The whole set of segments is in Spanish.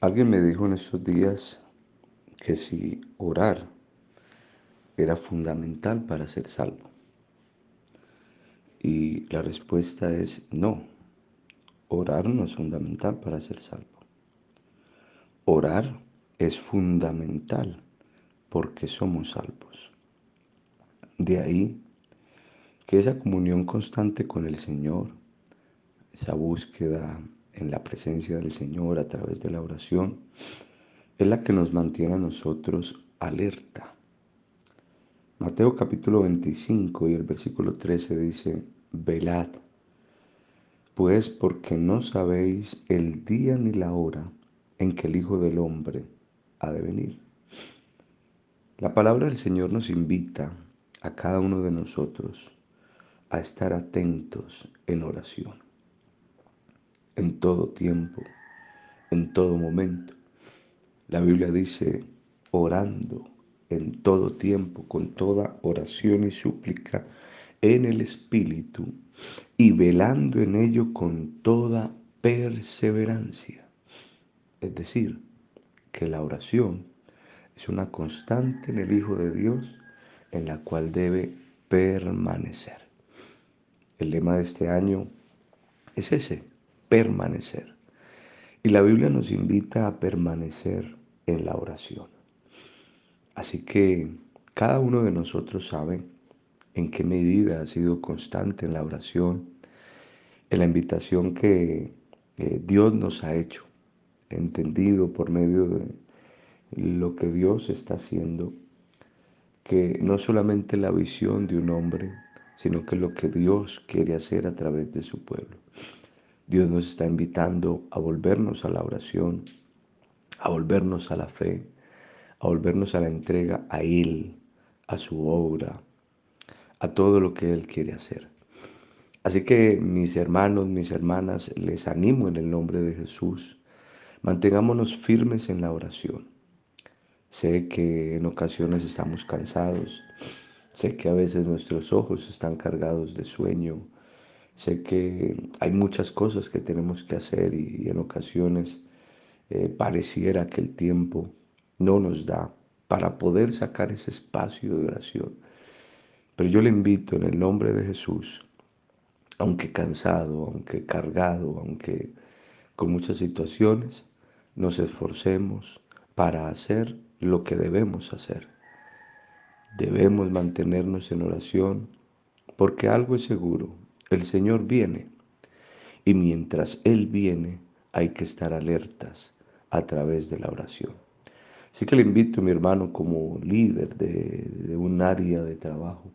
Alguien me dijo en estos días que si orar era fundamental para ser salvo. Y la respuesta es no. Orar no es fundamental para ser salvo. Orar es fundamental porque somos salvos. De ahí que esa comunión constante con el Señor, esa búsqueda en la presencia del Señor a través de la oración, es la que nos mantiene a nosotros alerta. Mateo capítulo 25 y el versículo 13 dice, velad, pues porque no sabéis el día ni la hora en que el Hijo del Hombre ha de venir. La palabra del Señor nos invita a cada uno de nosotros a estar atentos en oración en todo tiempo, en todo momento. La Biblia dice, orando en todo tiempo, con toda oración y súplica en el Espíritu y velando en ello con toda perseverancia. Es decir, que la oración es una constante en el Hijo de Dios en la cual debe permanecer. El lema de este año es ese, permanecer. Y la Biblia nos invita a permanecer en la oración. Así que cada uno de nosotros sabe en qué medida ha sido constante en la oración, en la invitación que Dios nos ha hecho, entendido por medio de lo que Dios está haciendo, que no solamente la visión de un hombre, sino que lo que Dios quiere hacer a través de su pueblo. Dios nos está invitando a volvernos a la oración, a volvernos a la fe, a volvernos a la entrega a Él, a su obra, a todo lo que Él quiere hacer. Así que mis hermanos, mis hermanas, les animo en el nombre de Jesús, mantengámonos firmes en la oración. Sé que en ocasiones estamos cansados, sé que a veces nuestros ojos están cargados de sueño, Sé que hay muchas cosas que tenemos que hacer y, en ocasiones eh, pareciera que el tiempo no nos da para poder sacar ese espacio de oración. Pero yo le invito en el nombre de Jesús, aunque cansado, aunque cargado, aunque con muchas situaciones, nos esforcemos para hacer lo que debemos hacer. Debemos mantenernos en oración porque algo es seguro, el Señor viene y mientras Él viene hay que estar alertas a través de la oración. Así que le invito, mi hermano, como líder de, un área de trabajo,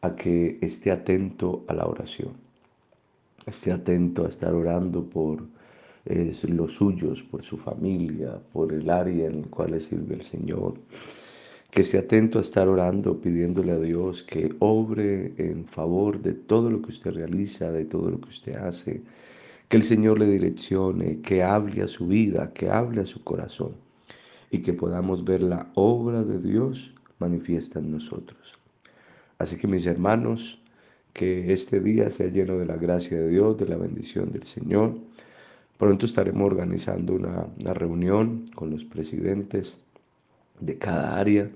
a que esté atento a la oración. Esté atento a estar orando por los suyos, por su familia, por el área en el cual le sirve el Señor que esté atento a estar orando, pidiéndole a Dios que obre en favor de todo lo que usted realiza, de todo lo que usted hace, que el Señor le direccione, que hable a su vida, que hable a su corazón y que podamos ver la obra de Dios manifiesta en nosotros. Así que mis hermanos, que este día sea lleno de la gracia de Dios, de la bendición del Señor. Pronto estaremos organizando una, una reunión con los presidentes de cada área.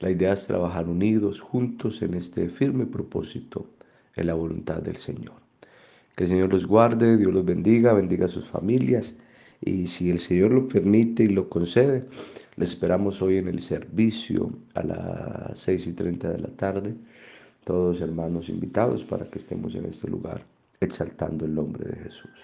La idea es trabajar unidos, juntos en este firme propósito, en la voluntad del Señor. Que el Señor los guarde, Dios los bendiga, bendiga a sus familias y si el Señor lo permite y lo concede, les esperamos hoy en el servicio a las 6 y 30 de la tarde, todos hermanos invitados para que estemos en este lugar exaltando el nombre de Jesús.